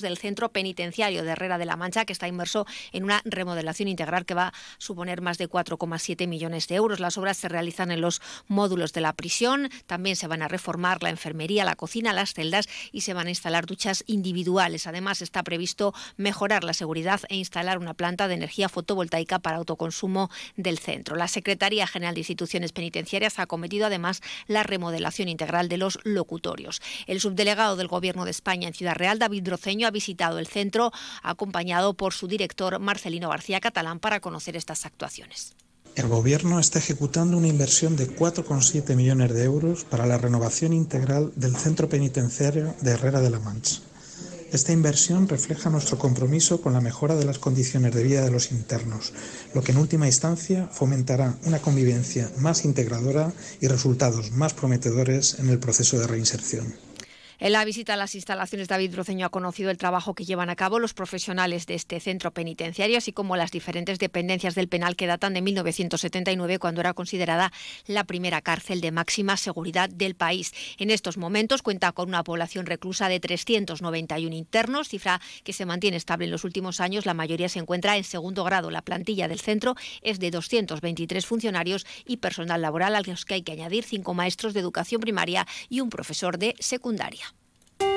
del centro penitenciario de Herrera de la Mancha, que está inmerso en una remodelación integral que va a suponer más de 4,7 millones de euros. Las obras se realizan en los módulos de la prisión, también se van a reformar la enfermería, la cocina, las celdas y se van a instalar duchas individuales. Además, está previsto mejorar la seguridad e instalar una planta de energía fotovoltaica para autoconsumo del centro. La Secretaría General de Instituciones Penitenciarias ha cometido además la remodelación integral de los locutorios. El subdelegado del Gobierno de España en Ciudad Real, David Droceño, ha visitado el centro acompañado por su director Marcelino García Catalán para conocer estas actuaciones. El Gobierno está ejecutando una inversión de 4,7 millones de euros para la renovación integral del centro penitenciario de Herrera de la Mancha. Esta inversión refleja nuestro compromiso con la mejora de las condiciones de vida de los internos, lo que en última instancia fomentará una convivencia más integradora y resultados más prometedores en el proceso de reinserción. En la visita a las instalaciones, David Broceño ha conocido el trabajo que llevan a cabo los profesionales de este centro penitenciario, así como las diferentes dependencias del penal que datan de 1979, cuando era considerada la primera cárcel de máxima seguridad del país. En estos momentos cuenta con una población reclusa de 391 internos, cifra que se mantiene estable en los últimos años. La mayoría se encuentra en segundo grado. La plantilla del centro es de 223 funcionarios y personal laboral, a los que hay que añadir cinco maestros de educación primaria y un profesor de secundaria.